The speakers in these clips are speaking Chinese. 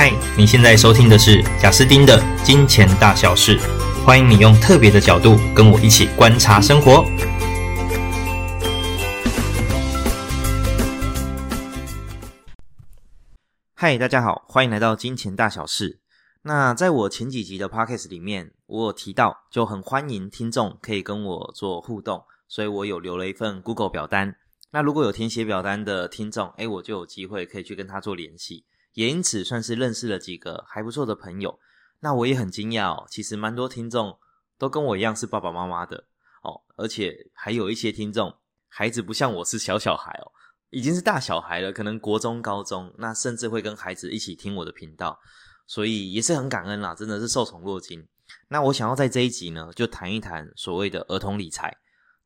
嗨，你现在收听的是贾斯丁的《金钱大小事》，欢迎你用特别的角度跟我一起观察生活。嗨，大家好，欢迎来到《金钱大小事》。那在我前几集的 podcast 里面，我有提到，就很欢迎听众可以跟我做互动，所以我有留了一份 Google 表单。那如果有填写表单的听众，诶，我就有机会可以去跟他做联系。也因此算是认识了几个还不错的朋友，那我也很惊讶哦，其实蛮多听众都跟我一样是爸爸妈妈的哦，而且还有一些听众孩子不像我是小小孩哦，已经是大小孩了，可能国中、高中，那甚至会跟孩子一起听我的频道，所以也是很感恩啦，真的是受宠若惊。那我想要在这一集呢，就谈一谈所谓的儿童理财。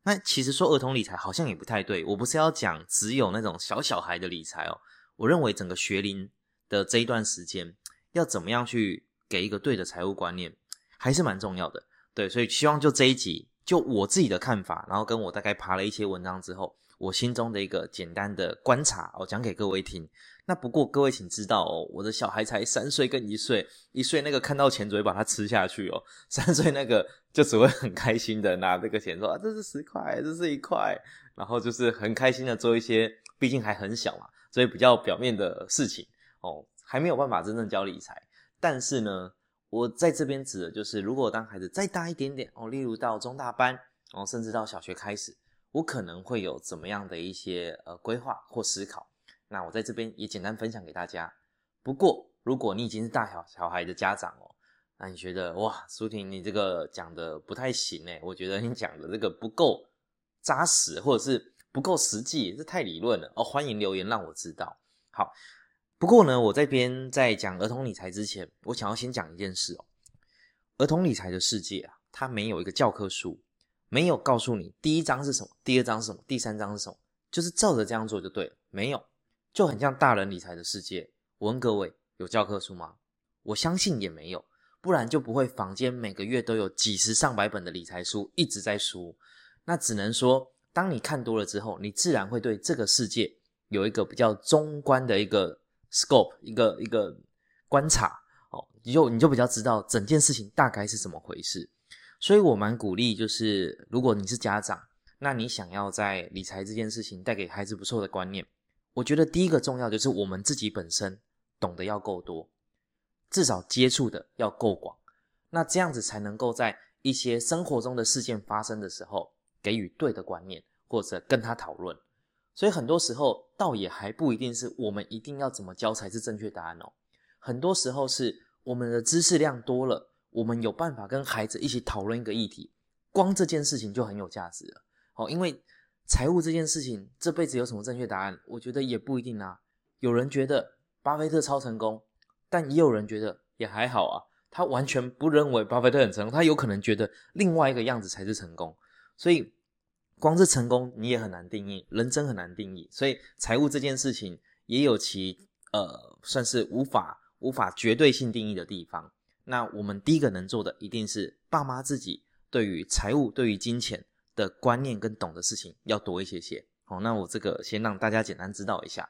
那其实说儿童理财好像也不太对，我不是要讲只有那种小小孩的理财哦，我认为整个学龄。的这一段时间，要怎么样去给一个对的财务观念，还是蛮重要的。对，所以希望就这一集，就我自己的看法，然后跟我大概爬了一些文章之后，我心中的一个简单的观察，我讲给各位听。那不过各位请知道哦，我的小孩才三岁跟一岁，一岁那个看到钱只会把它吃下去哦，三岁那个就只会很开心的拿这个钱说啊，这是十块，这是一块，然后就是很开心的做一些，毕竟还很小嘛，所以比较表面的事情。哦，还没有办法真正教理财，但是呢，我在这边指的就是，如果当孩子再大一点点哦，例如到中大班，哦，甚至到小学开始，我可能会有怎么样的一些呃规划或思考。那我在这边也简单分享给大家。不过，如果你已经是大小小孩的家长哦，那你觉得哇，舒婷你这个讲的不太行诶，我觉得你讲的这个不够扎实，或者是不够实际，这太理论了哦。欢迎留言让我知道。好。不过呢，我这边在讲儿童理财之前，我想要先讲一件事哦。儿童理财的世界啊，它没有一个教科书，没有告诉你第一章是什么，第二章是什么，第三章是什么，就是照着这样做就对了。没有，就很像大人理财的世界。我问各位，有教科书吗？我相信也没有，不然就不会坊间每个月都有几十上百本的理财书一直在输。那只能说，当你看多了之后，你自然会对这个世界有一个比较中观的一个。Scope 一个一个观察哦，你就你就比较知道整件事情大概是怎么回事，所以我蛮鼓励，就是如果你是家长，那你想要在理财这件事情带给孩子不错的观念，我觉得第一个重要就是我们自己本身懂得要够多，至少接触的要够广，那这样子才能够在一些生活中的事件发生的时候，给予对的观念，或者跟他讨论。所以很多时候，倒也还不一定是我们一定要怎么教才是正确答案哦。很多时候是我们的知识量多了，我们有办法跟孩子一起讨论一个议题，光这件事情就很有价值了。哦，因为财务这件事情，这辈子有什么正确答案？我觉得也不一定啊。有人觉得巴菲特超成功，但也有人觉得也还好啊。他完全不认为巴菲特很成功，他有可能觉得另外一个样子才是成功。所以。光是成功，你也很难定义，人生很难定义，所以财务这件事情也有其呃，算是无法无法绝对性定义的地方。那我们第一个能做的，一定是爸妈自己对于财务、对于金钱的观念跟懂的事情要多一些些。好，那我这个先让大家简单知道一下。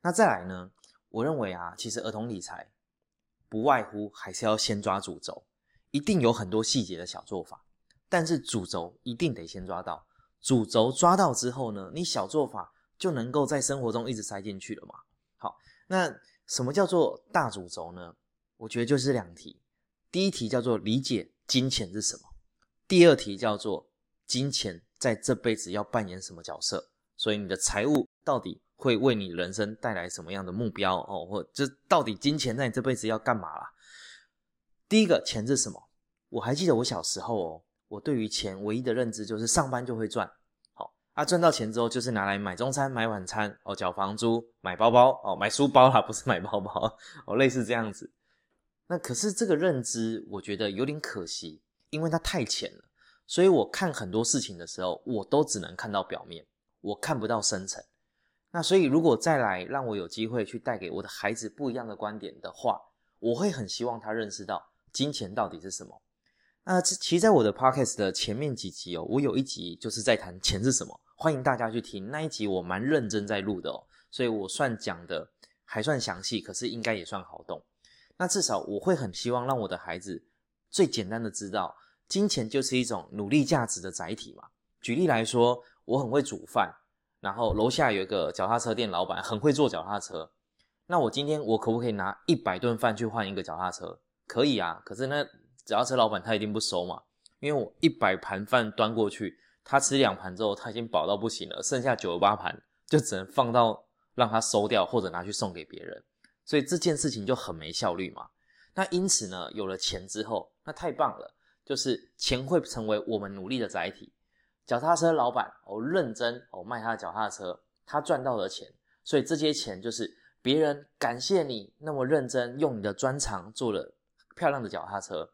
那再来呢，我认为啊，其实儿童理财不外乎还是要先抓主轴，一定有很多细节的小做法，但是主轴一定得先抓到。主轴抓到之后呢，你小做法就能够在生活中一直塞进去了嘛。好，那什么叫做大主轴呢？我觉得就是两题。第一题叫做理解金钱是什么，第二题叫做金钱在这辈子要扮演什么角色。所以你的财务到底会为你人生带来什么样的目标哦？或这到底金钱在你这辈子要干嘛啦？第一个钱是什么？我还记得我小时候哦。我对于钱唯一的认知就是上班就会赚，好啊，赚到钱之后就是拿来买中餐、买晚餐哦，缴房租、买包包哦，买书包啦，不是买包包哦，类似这样子。那可是这个认知，我觉得有点可惜，因为它太浅了。所以我看很多事情的时候，我都只能看到表面，我看不到深层。那所以如果再来让我有机会去带给我的孩子不一样的观点的话，我会很希望他认识到金钱到底是什么。那其实，在我的 podcast 的前面几集哦，我有一集就是在谈钱是什么，欢迎大家去听那一集，我蛮认真在录的哦，所以我算讲的还算详细，可是应该也算好懂。那至少我会很希望让我的孩子最简单的知道，金钱就是一种努力价值的载体嘛。举例来说，我很会煮饭，然后楼下有一个脚踏车店老板很会做脚踏车，那我今天我可不可以拿一百顿饭去换一个脚踏车？可以啊，可是那脚踏车老板他一定不收嘛，因为我一百盘饭端过去，他吃两盘之后他已经饱到不行了，剩下九十八盘就只能放到让他收掉或者拿去送给别人，所以这件事情就很没效率嘛。那因此呢，有了钱之后，那太棒了，就是钱会成为我们努力的载体。脚踏车老板哦，认真哦卖他的脚踏车，他赚到了钱，所以这些钱就是别人感谢你那么认真用你的专长做了漂亮的脚踏车，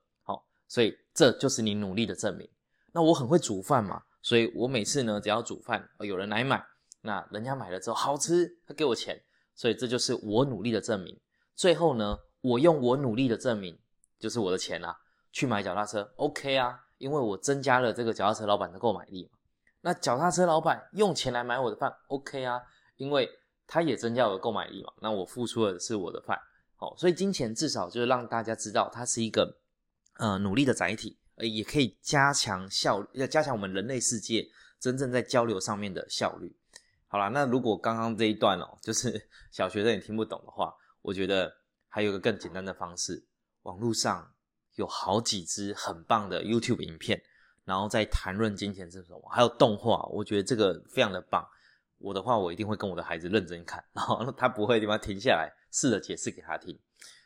所以这就是你努力的证明。那我很会煮饭嘛，所以我每次呢只要煮饭，有人来买，那人家买了之后好吃，他给我钱，所以这就是我努力的证明。最后呢，我用我努力的证明，就是我的钱啊，去买脚踏车，OK 啊。因为我增加了这个脚踏车老板的购买力嘛，那脚踏车老板用钱来买我的饭，OK 啊，因为他也增加我的购买力嘛，那我付出的是我的饭，好，所以金钱至少就是让大家知道它是一个呃努力的载体，呃，也可以加强效，要加强我们人类世界真正在交流上面的效率。好啦，那如果刚刚这一段哦，就是 小学生也听不懂的话，我觉得还有个更简单的方式，网络上。有好几支很棒的 YouTube 影片，然后在谈论金钱是什么，还有动画，我觉得这个非常的棒。我的话，我一定会跟我的孩子认真看，然后他不会的地方停下来，试着解释给他听。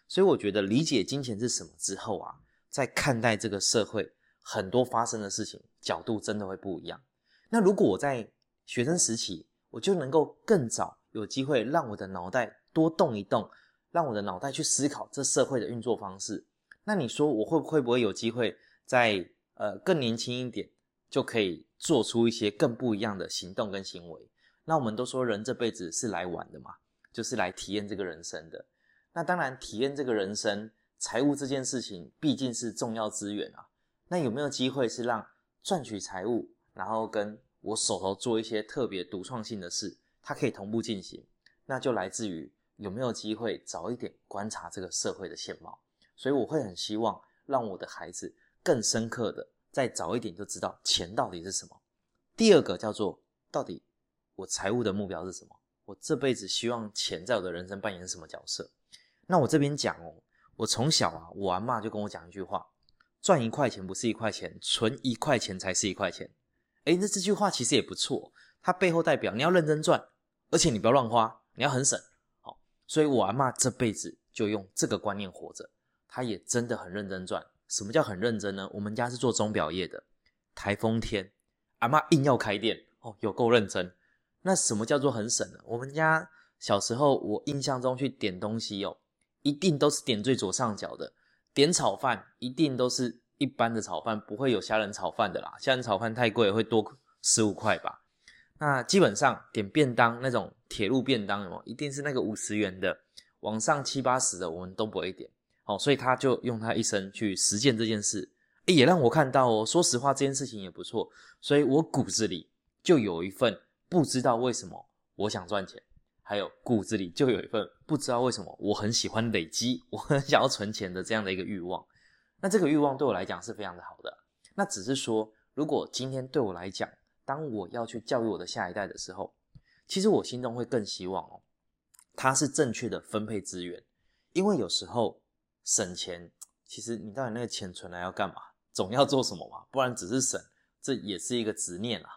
所以我觉得理解金钱是什么之后啊，在看待这个社会很多发生的事情角度真的会不一样。那如果我在学生时期，我就能够更早有机会让我的脑袋多动一动，让我的脑袋去思考这社会的运作方式。那你说我会不会不会有机会在呃更年轻一点就可以做出一些更不一样的行动跟行为？那我们都说人这辈子是来玩的嘛，就是来体验这个人生的。那当然体验这个人生，财务这件事情毕竟是重要资源啊。那有没有机会是让赚取财务，然后跟我手头做一些特别独创性的事，它可以同步进行？那就来自于有没有机会早一点观察这个社会的现貌。所以我会很希望让我的孩子更深刻的再早一点就知道钱到底是什么。第二个叫做到底我财务的目标是什么？我这辈子希望钱在我的人生扮演什么角色？那我这边讲哦，我从小啊，我阿嬷就跟我讲一句话：赚一块钱不是一块钱，存一块钱才是一块钱。诶，那这句话其实也不错，它背后代表你要认真赚，而且你不要乱花，你要很省。好，所以我阿妈这辈子就用这个观念活着。他也真的很认真赚。什么叫很认真呢？我们家是做钟表业的，台风天，阿妈硬要开店哦，有够认真。那什么叫做很省呢？我们家小时候，我印象中去点东西哦，一定都是点最左上角的。点炒饭一定都是一般的炒饭，不会有虾仁炒饭的啦。虾仁炒饭太贵，会多十五块吧。那基本上点便当那种铁路便当哦，一定是那个五十元的，往上七八十的我们都不会点。哦，所以他就用他一生去实践这件事，也让我看到哦。说实话，这件事情也不错，所以我骨子里就有一份不知道为什么我想赚钱，还有骨子里就有一份不知道为什么我很喜欢累积，我很想要存钱的这样的一个欲望。那这个欲望对我来讲是非常的好的。那只是说，如果今天对我来讲，当我要去教育我的下一代的时候，其实我心中会更希望哦，他是正确的分配资源，因为有时候。省钱，其实你到底那个钱存来要干嘛？总要做什么嘛，不然只是省，这也是一个执念啊。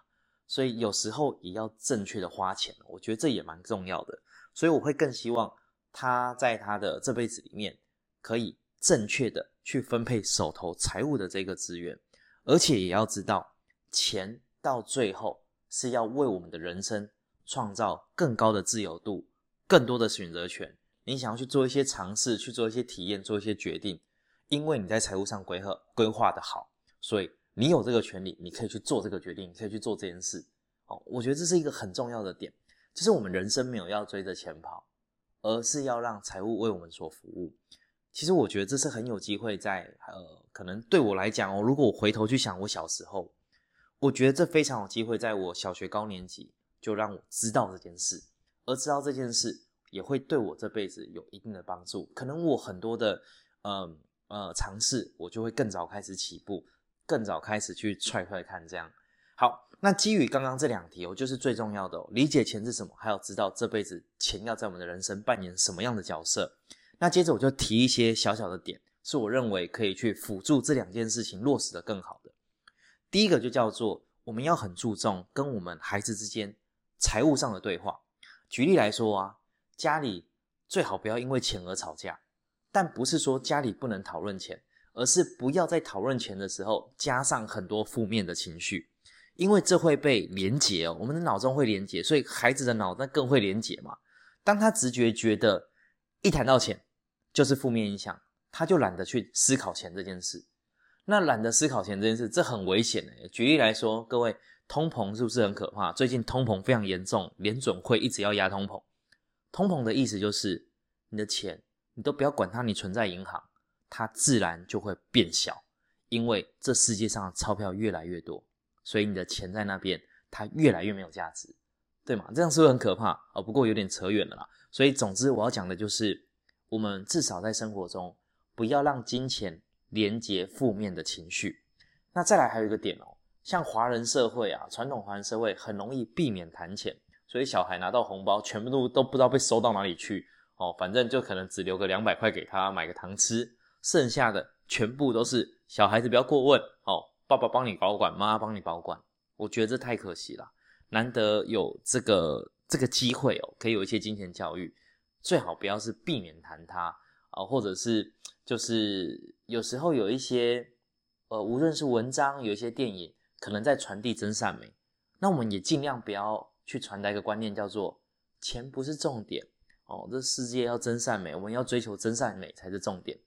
所以有时候也要正确的花钱，我觉得这也蛮重要的。所以我会更希望他在他的这辈子里面，可以正确的去分配手头财务的这个资源，而且也要知道，钱到最后是要为我们的人生创造更高的自由度，更多的选择权。你想要去做一些尝试，去做一些体验，做一些决定，因为你在财务上规划规划的好，所以你有这个权利，你可以去做这个决定，你可以去做这件事。哦，我觉得这是一个很重要的点，就是我们人生没有要追着钱跑，而是要让财务为我们所服务。其实我觉得这是很有机会在呃，可能对我来讲哦，如果我回头去想我小时候，我觉得这非常有机会在我小学高年级就让我知道这件事，而知道这件事。也会对我这辈子有一定的帮助。可能我很多的呃呃尝试，我就会更早开始起步，更早开始去踹踹看这样。好，那基于刚刚这两题，我就是最重要的，理解钱是什么，还要知道这辈子钱要在我们的人生扮演什么样的角色。那接着我就提一些小小的点，是我认为可以去辅助这两件事情落实得更好的。第一个就叫做我们要很注重跟我们孩子之间财务上的对话。举例来说啊，家里最好不要因为钱而吵架，但不是说家里不能讨论钱，而是不要在讨论钱的时候加上很多负面的情绪，因为这会被连结哦，我们的脑中会连结，所以孩子的脑袋更会连结嘛。当他直觉觉得一谈到钱就是负面影响，他就懒得去思考钱这件事。那懒得思考钱这件事，这很危险的。举例来说，各位，通膨是不是很可怕？最近通膨非常严重，联准会一直要压通膨。通膨的意思就是，你的钱，你都不要管它，你存在银行，它自然就会变小，因为这世界上的钞票越来越多，所以你的钱在那边，它越来越没有价值，对吗？这样是不是很可怕？哦，不过有点扯远了啦。所以总之我要讲的就是，我们至少在生活中，不要让金钱。连接负面的情绪，那再来还有一个点哦，像华人社会啊，传统华人社会很容易避免谈钱，所以小孩拿到红包，全部都都不知道被收到哪里去哦，反正就可能只留个两百块给他买个糖吃，剩下的全部都是小孩子不要过问哦，爸爸帮你保管，妈妈帮你保管，我觉得这太可惜了，难得有这个这个机会哦，可以有一些金钱教育，最好不要是避免谈它啊，或者是。就是有时候有一些，呃，无论是文章，有一些电影，可能在传递真善美。那我们也尽量不要去传达一个观念，叫做钱不是重点哦。这世界要真善美，我们要追求真善美才是重点。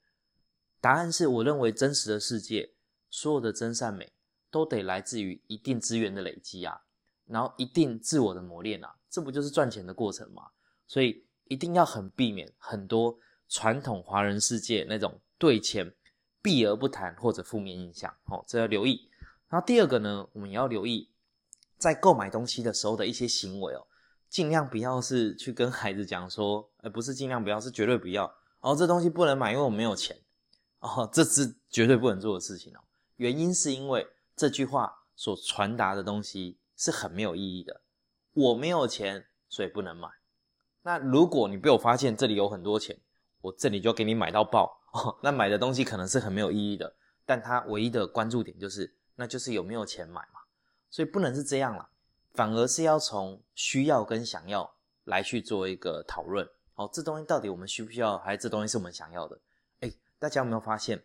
答案是我认为真实的世界，所有的真善美都得来自于一定资源的累积啊，然后一定自我的磨练啊，这不就是赚钱的过程吗？所以一定要很避免很多。传统华人世界那种对钱避而不谈或者负面印象，哦，这要留意。然后第二个呢，我们也要留意在购买东西的时候的一些行为哦，尽量不要是去跟孩子讲说，而不是尽量不要，是绝对不要。哦，这东西不能买，因为我没有钱。哦，这是绝对不能做的事情哦。原因是因为这句话所传达的东西是很没有意义的。我没有钱，所以不能买。那如果你被我发现这里有很多钱，我这里就给你买到爆哦，那买的东西可能是很没有意义的，但它唯一的关注点就是，那就是有没有钱买嘛，所以不能是这样啦，反而是要从需要跟想要来去做一个讨论。哦，这东西到底我们需不需要，还是这东西是我们想要的？诶，大家有没有发现，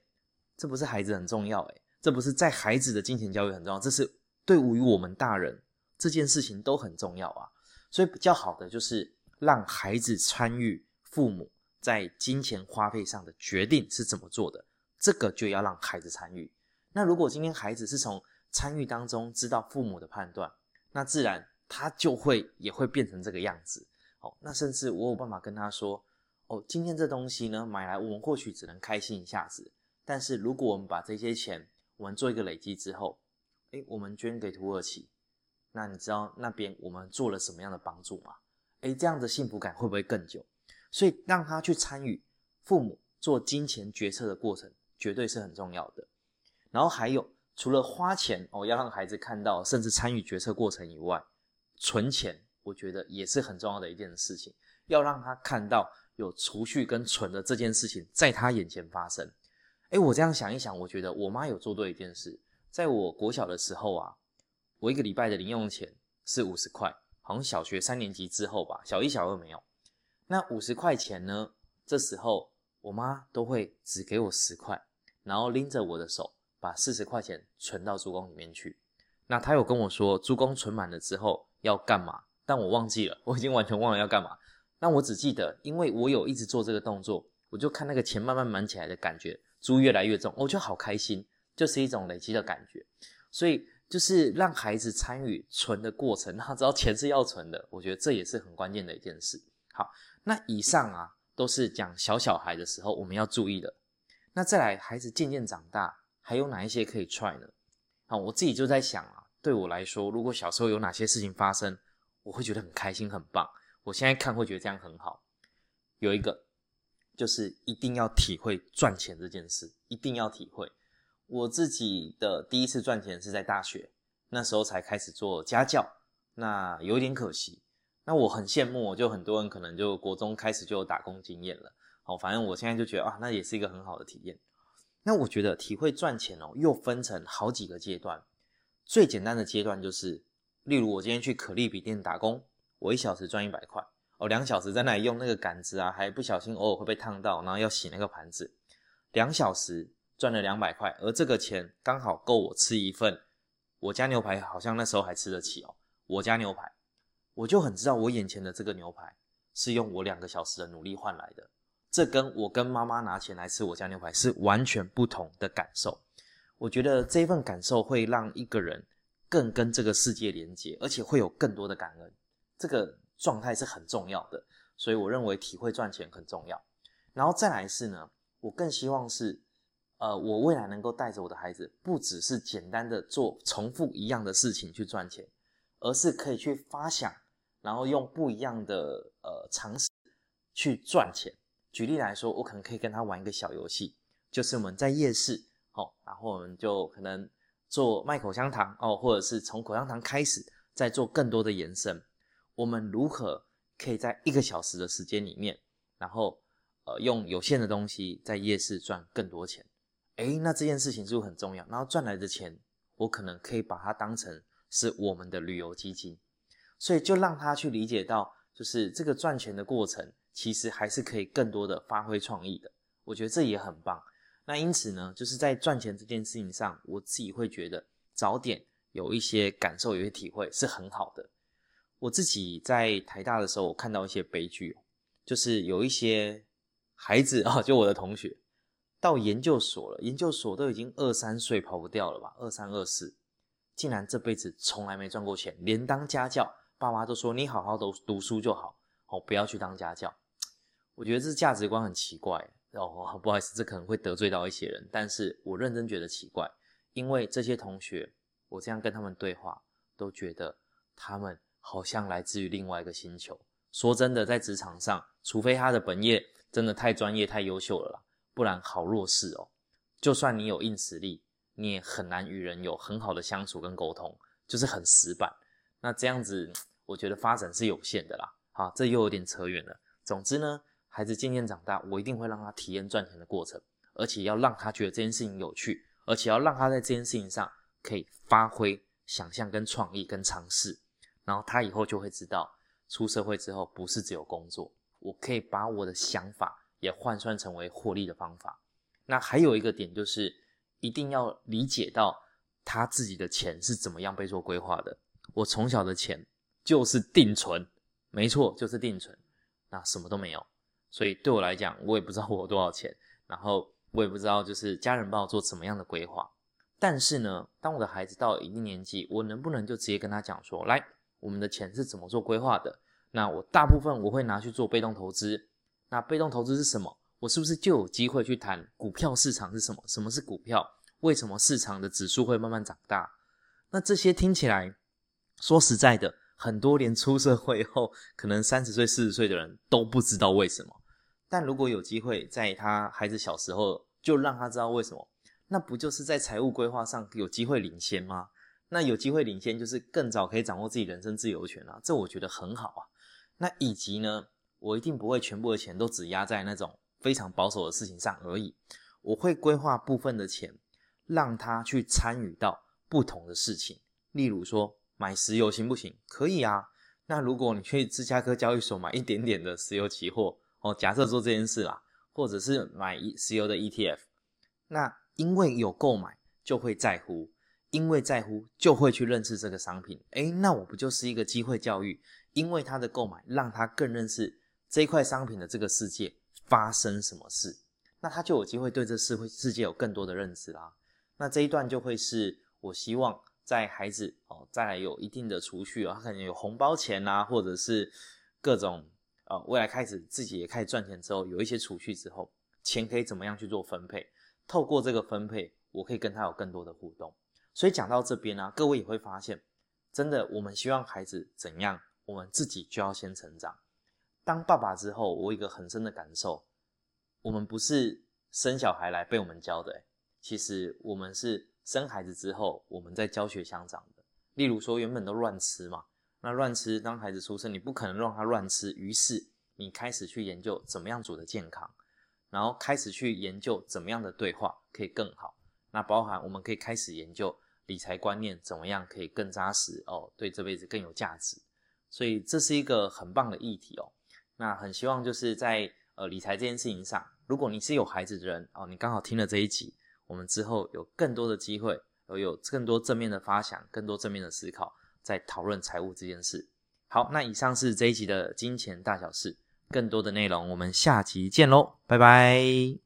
这不是孩子很重要诶，这不是在孩子的金钱教育很重要，这是对于我们大人这件事情都很重要啊。所以比较好的就是让孩子参与父母。在金钱花费上的决定是怎么做的，这个就要让孩子参与。那如果今天孩子是从参与当中知道父母的判断，那自然他就会也会变成这个样子。哦，那甚至我有办法跟他说，哦，今天这东西呢买来，我们或许只能开心一下子，但是如果我们把这些钱我们做一个累积之后，诶，我们捐给土耳其，那你知道那边我们做了什么样的帮助吗？诶，这样的幸福感会不会更久？所以让他去参与父母做金钱决策的过程，绝对是很重要的。然后还有，除了花钱哦，要让孩子看到，甚至参与决策过程以外，存钱，我觉得也是很重要的一件事情。要让他看到有储蓄跟存的这件事情在他眼前发生。诶，我这样想一想，我觉得我妈有做对一件事。在我国小的时候啊，我一个礼拜的零用钱是五十块，好像小学三年级之后吧，小一、小二没有。那五十块钱呢？这时候我妈都会只给我十块，然后拎着我的手把四十块钱存到猪公里面去。那她有跟我说，猪公存满了之后要干嘛？但我忘记了，我已经完全忘了要干嘛。那我只记得，因为我有一直做这个动作，我就看那个钱慢慢满起来的感觉，猪越来越重，我就好开心，就是一种累积的感觉。所以就是让孩子参与存的过程，他知道钱是要存的，我觉得这也是很关键的一件事。好。那以上啊，都是讲小小孩的时候我们要注意的。那再来，孩子渐渐长大，还有哪一些可以 try 呢？啊，我自己就在想啊，对我来说，如果小时候有哪些事情发生，我会觉得很开心、很棒。我现在看会觉得这样很好。有一个就是一定要体会赚钱这件事，一定要体会。我自己的第一次赚钱是在大学，那时候才开始做家教，那有点可惜。那我很羡慕，就很多人可能就国中开始就有打工经验了。好，反正我现在就觉得啊，那也是一个很好的体验。那我觉得体会赚钱哦，又分成好几个阶段。最简单的阶段就是，例如我今天去可丽笔店打工，我一小时赚一百块，哦，两小时在那里用那个杆子啊，还不小心偶尔会被烫到，然后要洗那个盘子，两小时。赚了两百块，而这个钱刚好够我吃一份我家牛排，好像那时候还吃得起哦。我家牛排，我就很知道我眼前的这个牛排是用我两个小时的努力换来的，这跟我跟妈妈拿钱来吃我家牛排是完全不同的感受。我觉得这份感受会让一个人更跟这个世界连接，而且会有更多的感恩。这个状态是很重要的，所以我认为体会赚钱很重要。然后再来是呢，我更希望是。呃，我未来能够带着我的孩子，不只是简单的做重复一样的事情去赚钱，而是可以去发想，然后用不一样的呃尝试去赚钱。举例来说，我可能可以跟他玩一个小游戏，就是我们在夜市，哦，然后我们就可能做卖口香糖哦，或者是从口香糖开始，再做更多的延伸。我们如何可以在一个小时的时间里面，然后呃用有限的东西在夜市赚更多钱？诶，那这件事情是不是很重要？然后赚来的钱，我可能可以把它当成是我们的旅游基金，所以就让他去理解到，就是这个赚钱的过程，其实还是可以更多的发挥创意的。我觉得这也很棒。那因此呢，就是在赚钱这件事情上，我自己会觉得早点有一些感受、有一些体会是很好的。我自己在台大的时候，我看到一些悲剧，就是有一些孩子啊，就我的同学。到研究所了，研究所都已经二三岁跑不掉了吧？二三二四，竟然这辈子从来没赚过钱，连当家教，爸妈都说你好好读读书就好，哦，不要去当家教。我觉得这价值观很奇怪哦，不好意思，这可能会得罪到一些人，但是我认真觉得奇怪，因为这些同学，我这样跟他们对话，都觉得他们好像来自于另外一个星球。说真的，在职场上，除非他的本业真的太专业、太优秀了啦。不然好弱势哦，就算你有硬实力，你也很难与人有很好的相处跟沟通，就是很死板。那这样子，我觉得发展是有限的啦。好，这又有点扯远了。总之呢，孩子渐渐长大，我一定会让他体验赚钱的过程，而且要让他觉得这件事情有趣，而且要让他在这件事情上可以发挥想象跟创意跟尝试。然后他以后就会知道，出社会之后不是只有工作，我可以把我的想法。也换算成为获利的方法。那还有一个点就是，一定要理解到他自己的钱是怎么样被做规划的。我从小的钱就是定存，没错，就是定存。那什么都没有，所以对我来讲，我也不知道我有多少钱，然后我也不知道就是家人帮我做什么样的规划。但是呢，当我的孩子到了一定年纪，我能不能就直接跟他讲说，来，我们的钱是怎么做规划的？那我大部分我会拿去做被动投资。那被动投资是什么？我是不是就有机会去谈股票市场是什么？什么是股票？为什么市场的指数会慢慢长大？那这些听起来，说实在的，很多连出社会后可能三十岁、四十岁的人都不知道为什么。但如果有机会在他孩子小时候就让他知道为什么，那不就是在财务规划上有机会领先吗？那有机会领先就是更早可以掌握自己人生自由权啊，这我觉得很好啊。那以及呢？我一定不会全部的钱都只压在那种非常保守的事情上而已，我会规划部分的钱，让他去参与到不同的事情。例如说买石油行不行？可以啊。那如果你去芝加哥交易所买一点点的石油期货，哦，假设做这件事啦，或者是买石油的 ETF，那因为有购买就会在乎，因为在乎就会去认识这个商品。诶，那我不就是一个机会教育？因为他的购买让他更认识。这一块商品的这个世界发生什么事，那他就有机会对这世世界有更多的认知啦。那这一段就会是我希望在孩子哦，再来有一定的储蓄啊，他可能有红包钱啊，或者是各种呃未来开始自己也开始赚钱之后，有一些储蓄之后，钱可以怎么样去做分配？透过这个分配，我可以跟他有更多的互动。所以讲到这边呢，各位也会发现，真的我们希望孩子怎样，我们自己就要先成长。当爸爸之后，我有一个很深的感受，我们不是生小孩来被我们教的，其实我们是生孩子之后，我们在教学相长的。例如说，原本都乱吃嘛，那乱吃，当孩子出生，你不可能让他乱吃，于是你开始去研究怎么样煮的健康，然后开始去研究怎么样的对话可以更好。那包含我们可以开始研究理财观念怎么样可以更扎实哦，对这辈子更有价值。所以这是一个很棒的议题哦。那很希望就是在呃理财这件事情上，如果你是有孩子的人哦，你刚好听了这一集，我们之后有更多的机会。有更多正面的发想，更多正面的思考，在讨论财务这件事。好，那以上是这一集的金钱大小事，更多的内容我们下集见喽，拜拜。